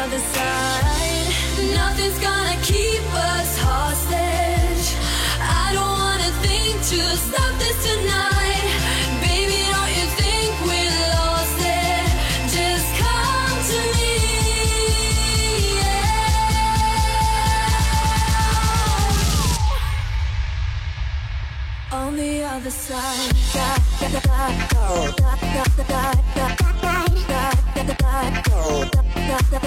other side. Nothing's gonna keep us hostage. I don't wanna think to stop this tonight. Baby, don't you think we lost it? Just come to me. Yeah. On the other side. Da, Bye.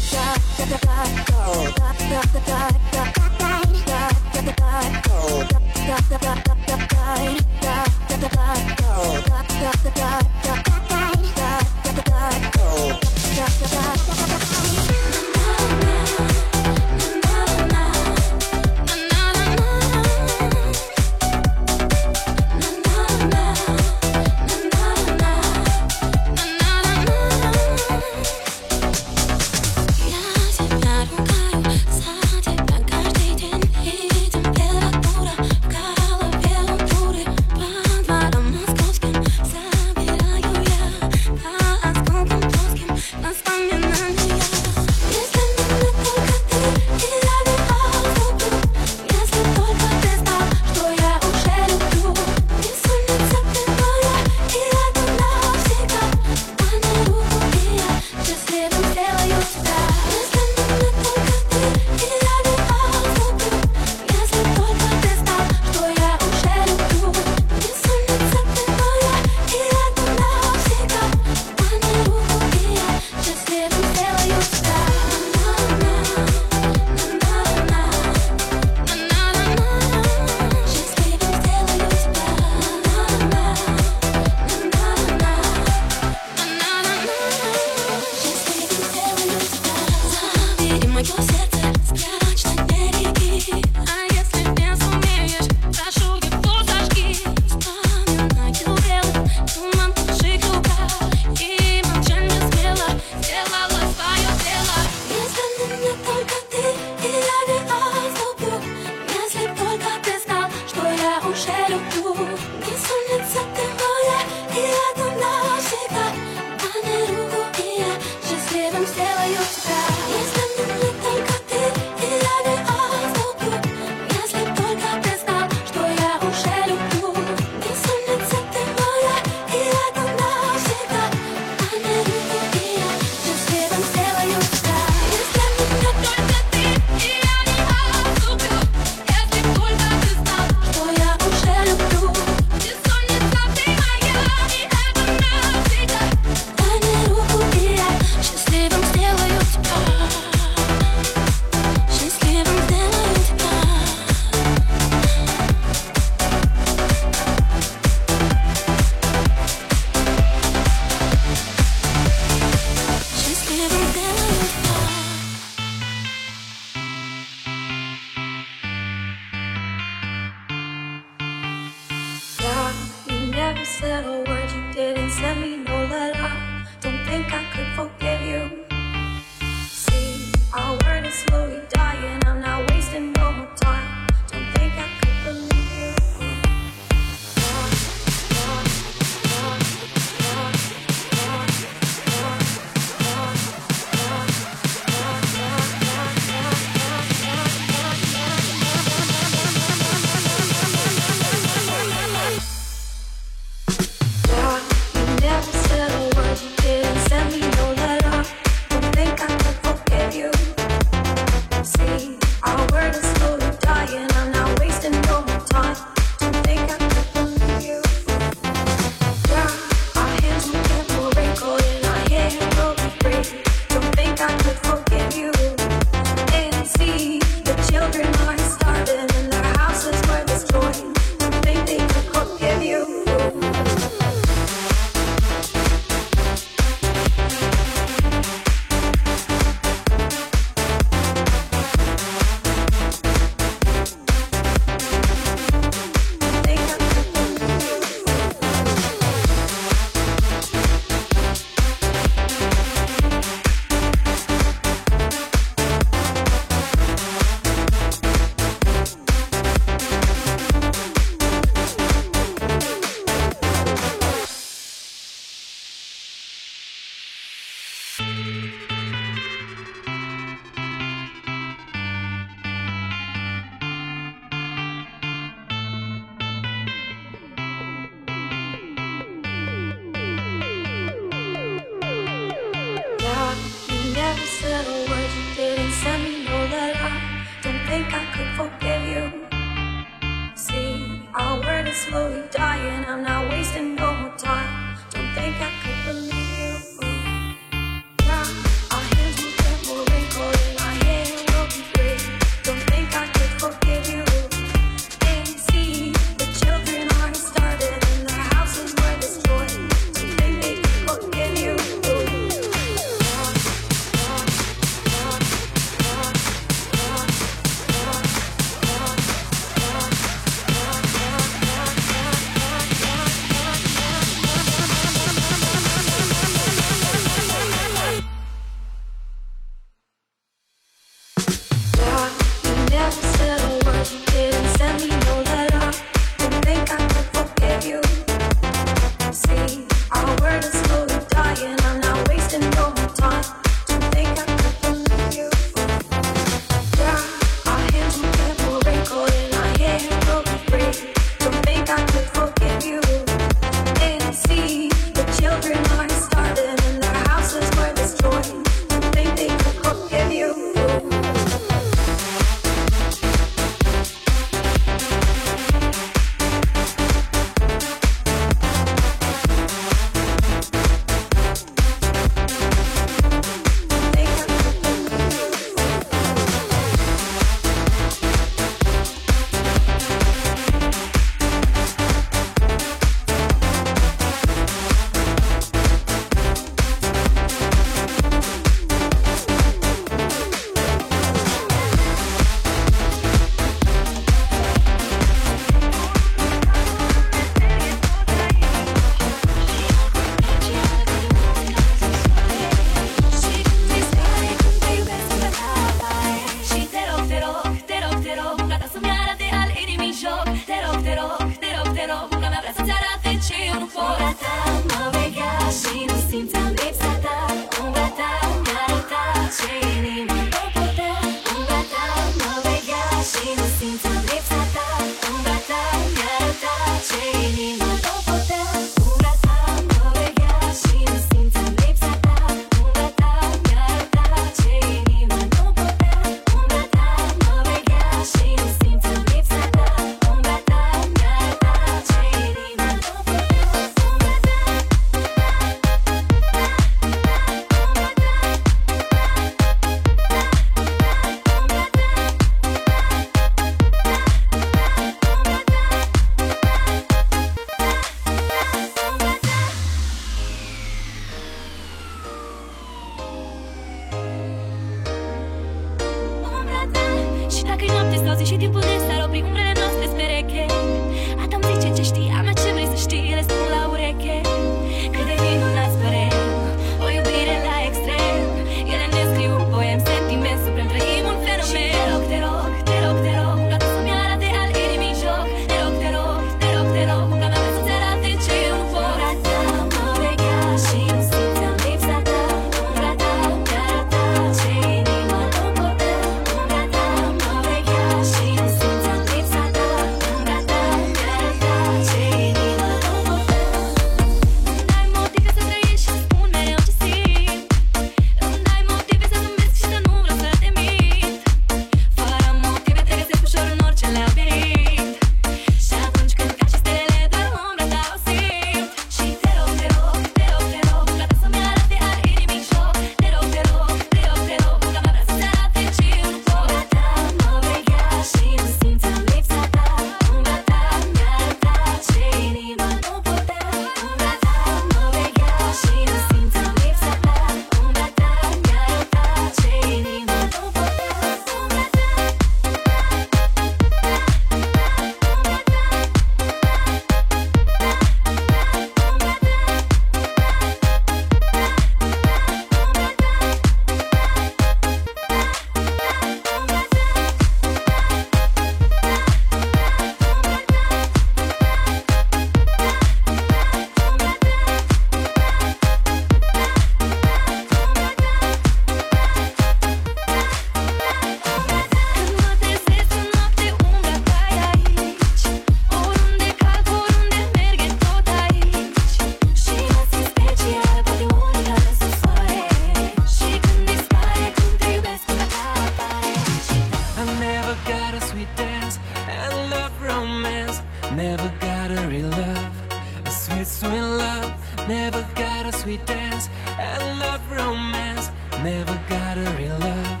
Never got a real love,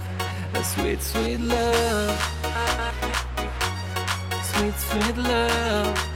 a sweet, sweet love. Sweet, sweet love.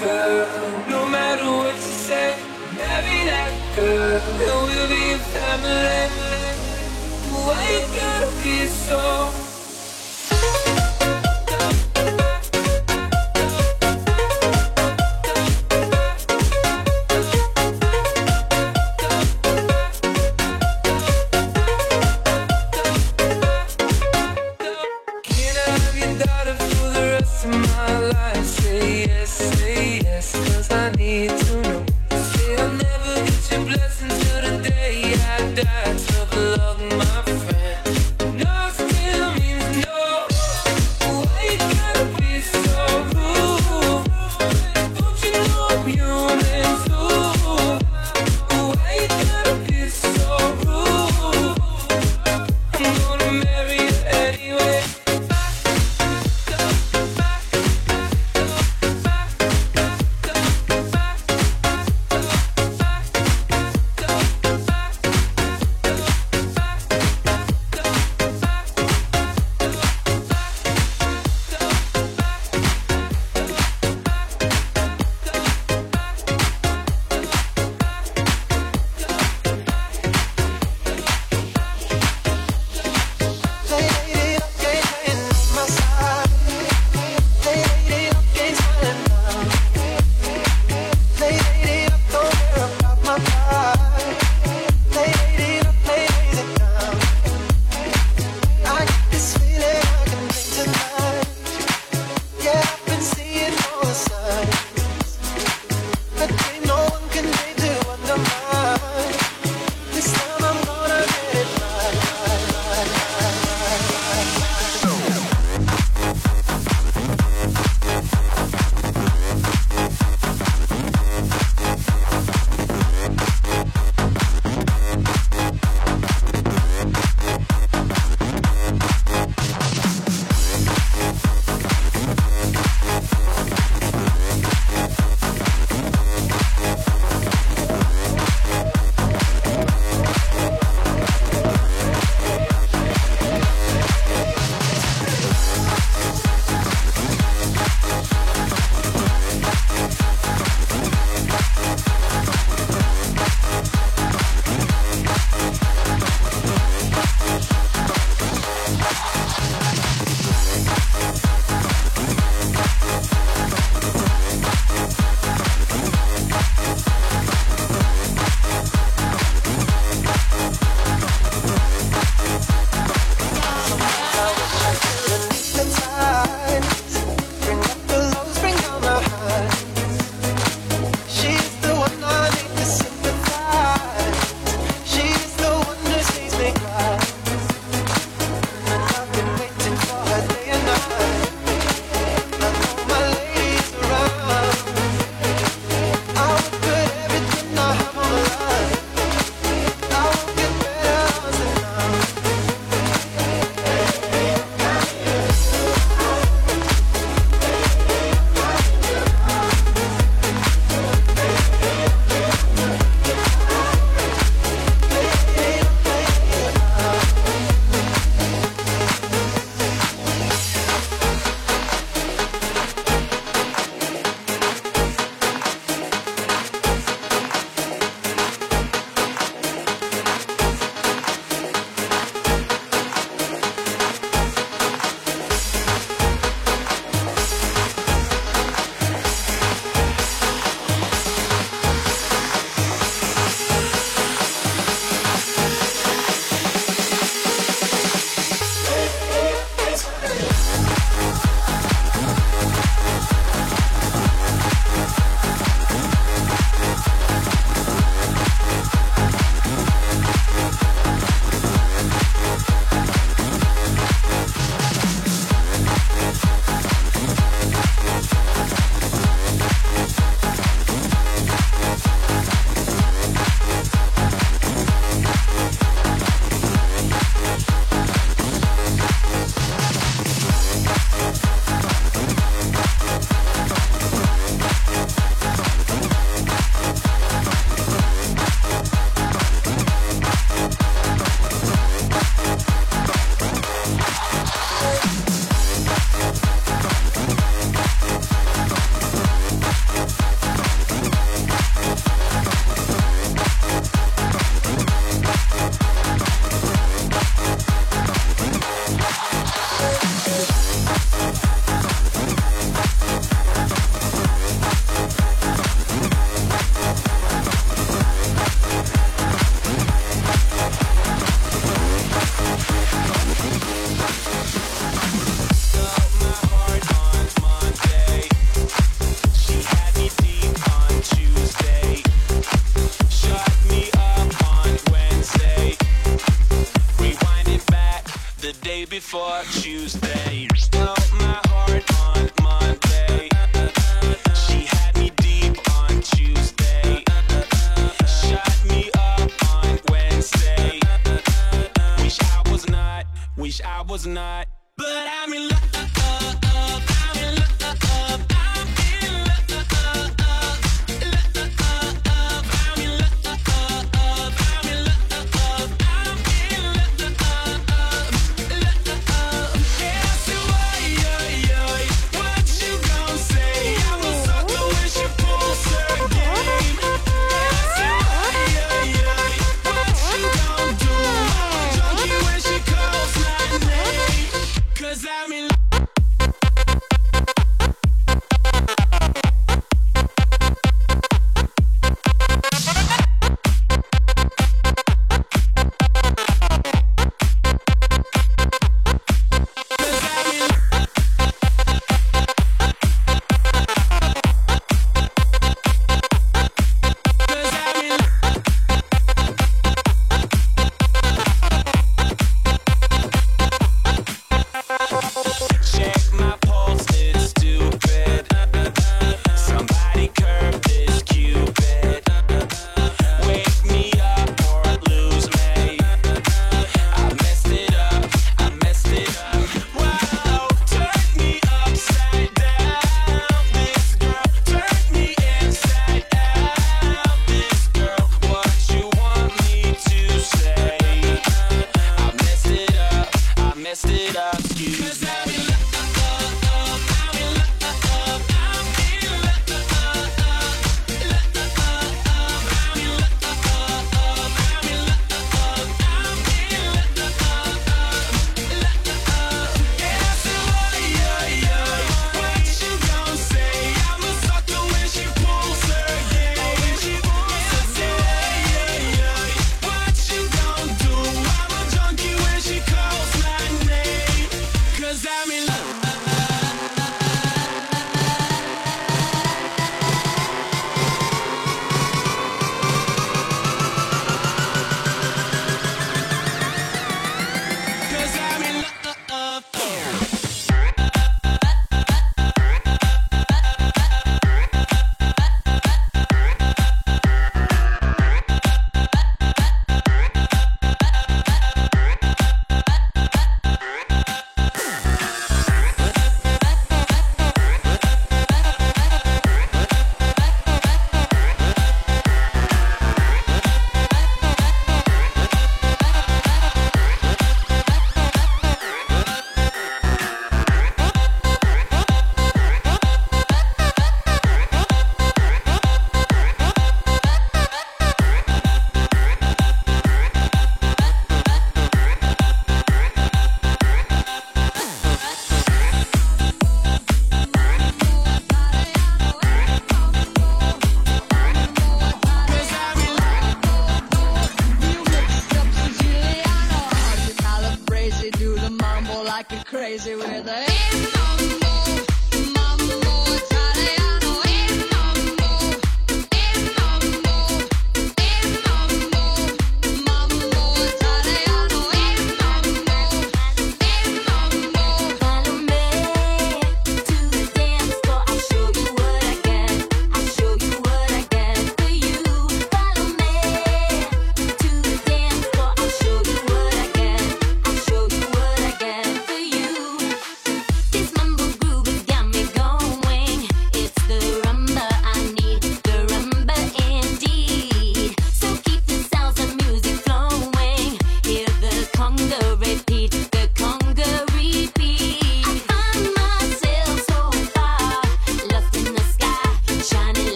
girl. No matter what you say, marry that girl. And we'll be a family. Why you gotta be so?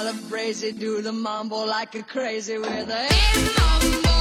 Calabrese, do the mambo like a crazy with a mambo.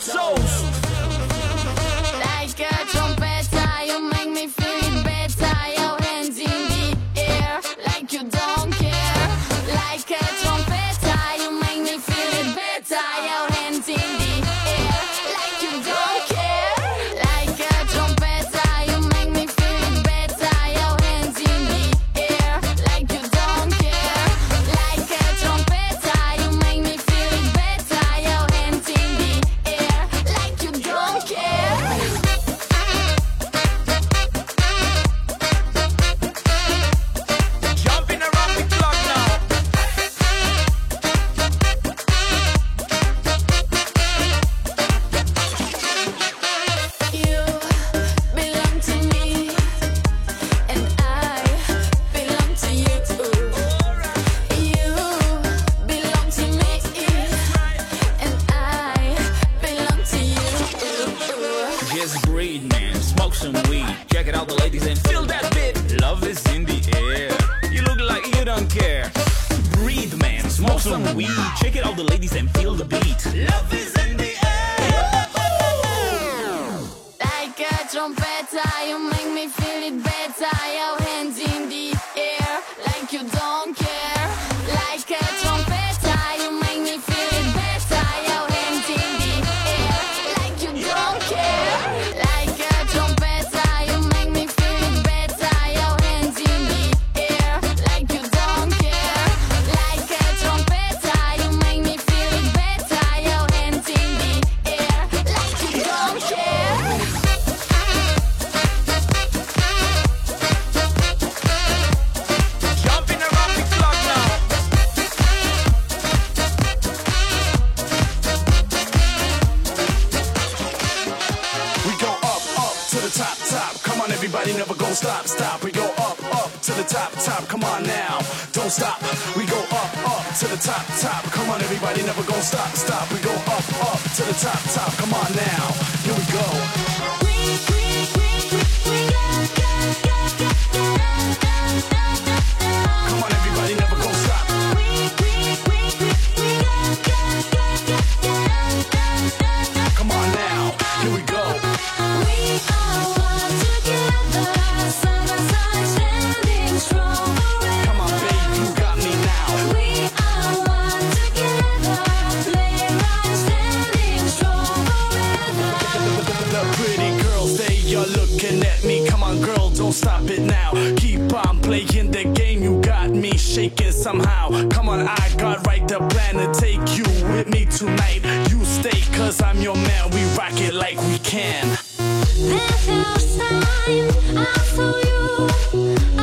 souls. gon' stop, stop. We go up, up to the top, top. Come on now, don't stop. We go up, up to the top, top. Come on, everybody, never gon' stop, stop. We go up, up to the top, top. Come on now, here we go. somehow. Come on, I got right the plan to take you with me tonight. You stay, cause I'm your man. We rock it like we can. There's no time I saw you.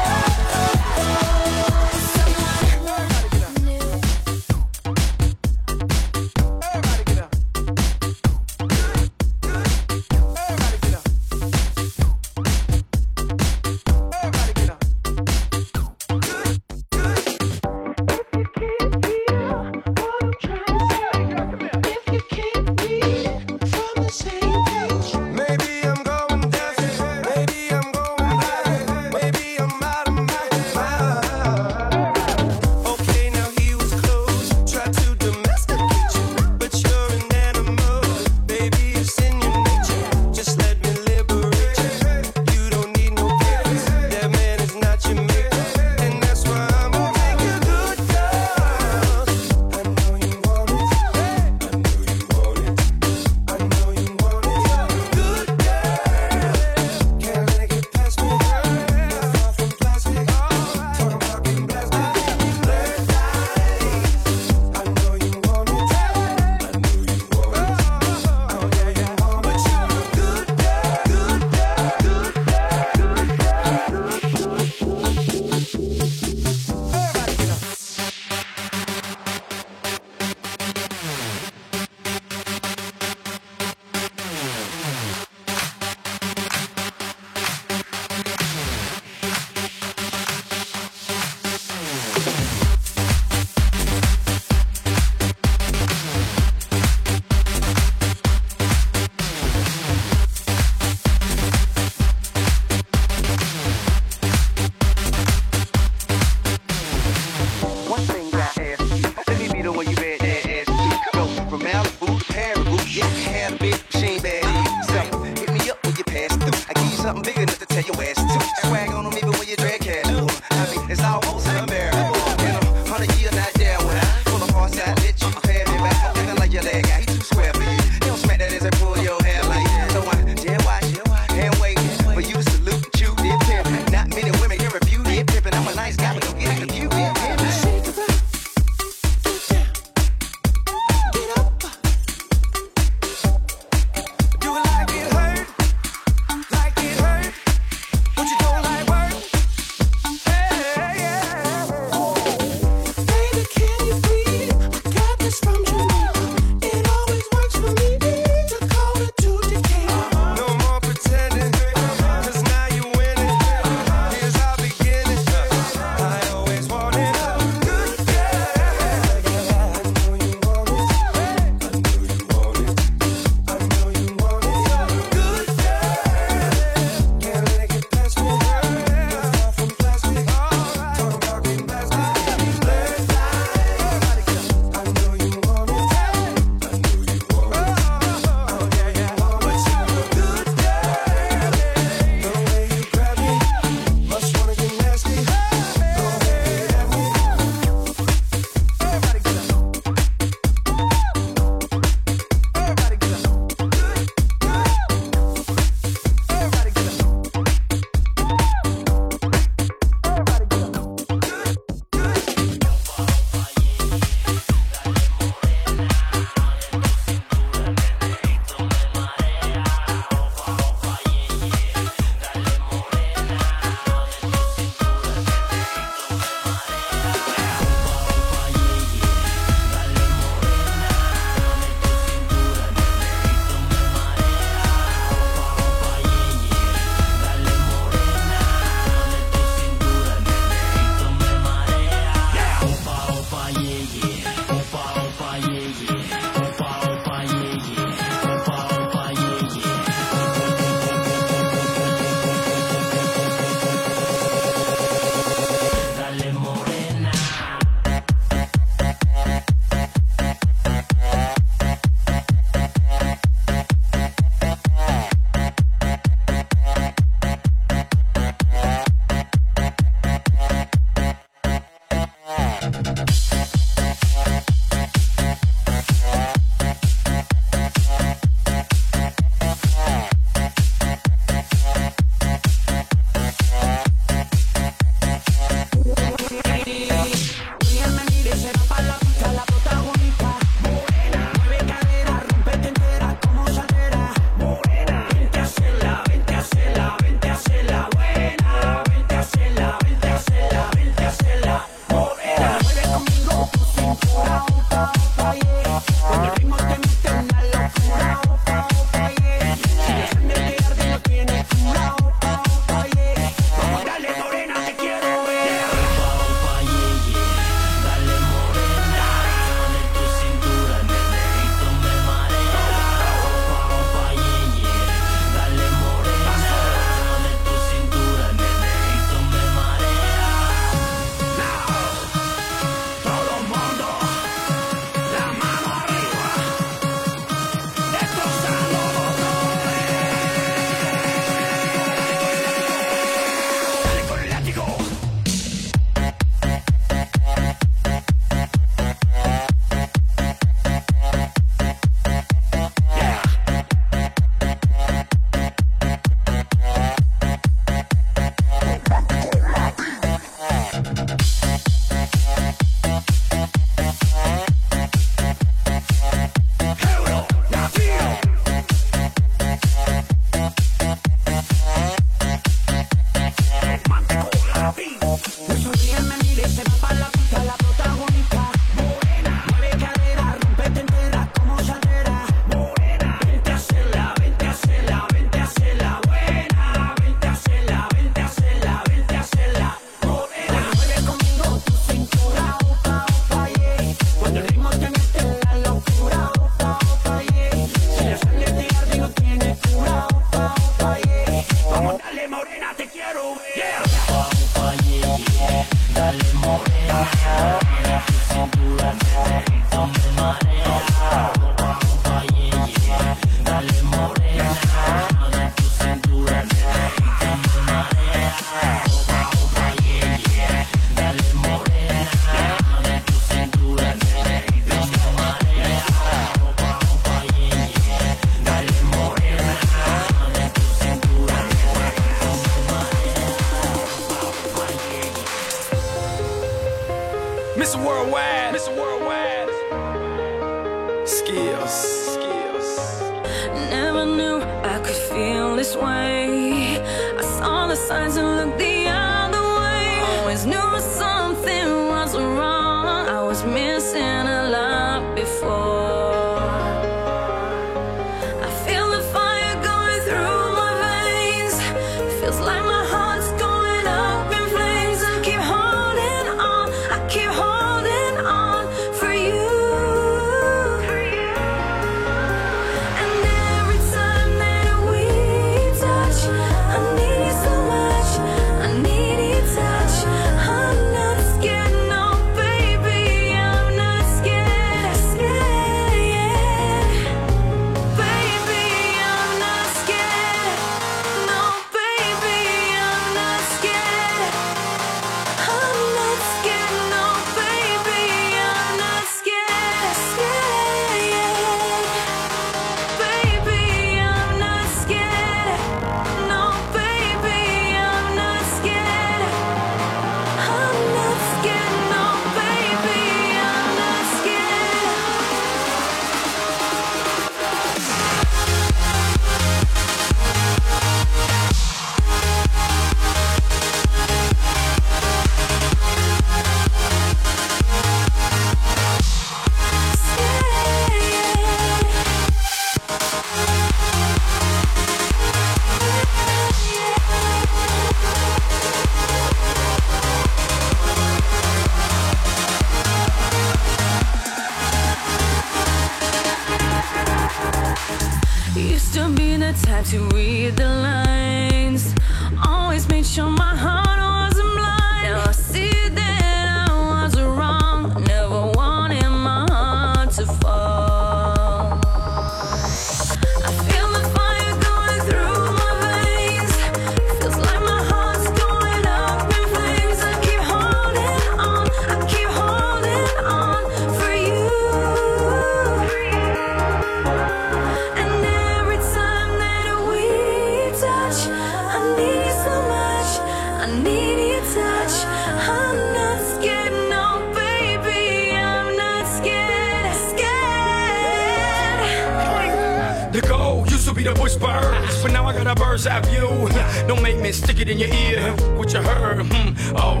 words I view. Don't make me stick it in your ear. What you heard? Hmm. Oh,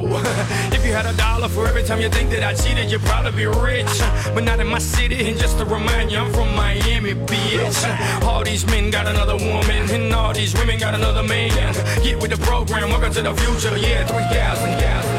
if you had a dollar for every time you think that I cheated, you'd probably be rich. But not in my city. And just to remind you, I'm from Miami, bitch. All these men got another woman, and all these women got another man. Get with the program. Welcome to the future. Yeah, 3,000, 3,000.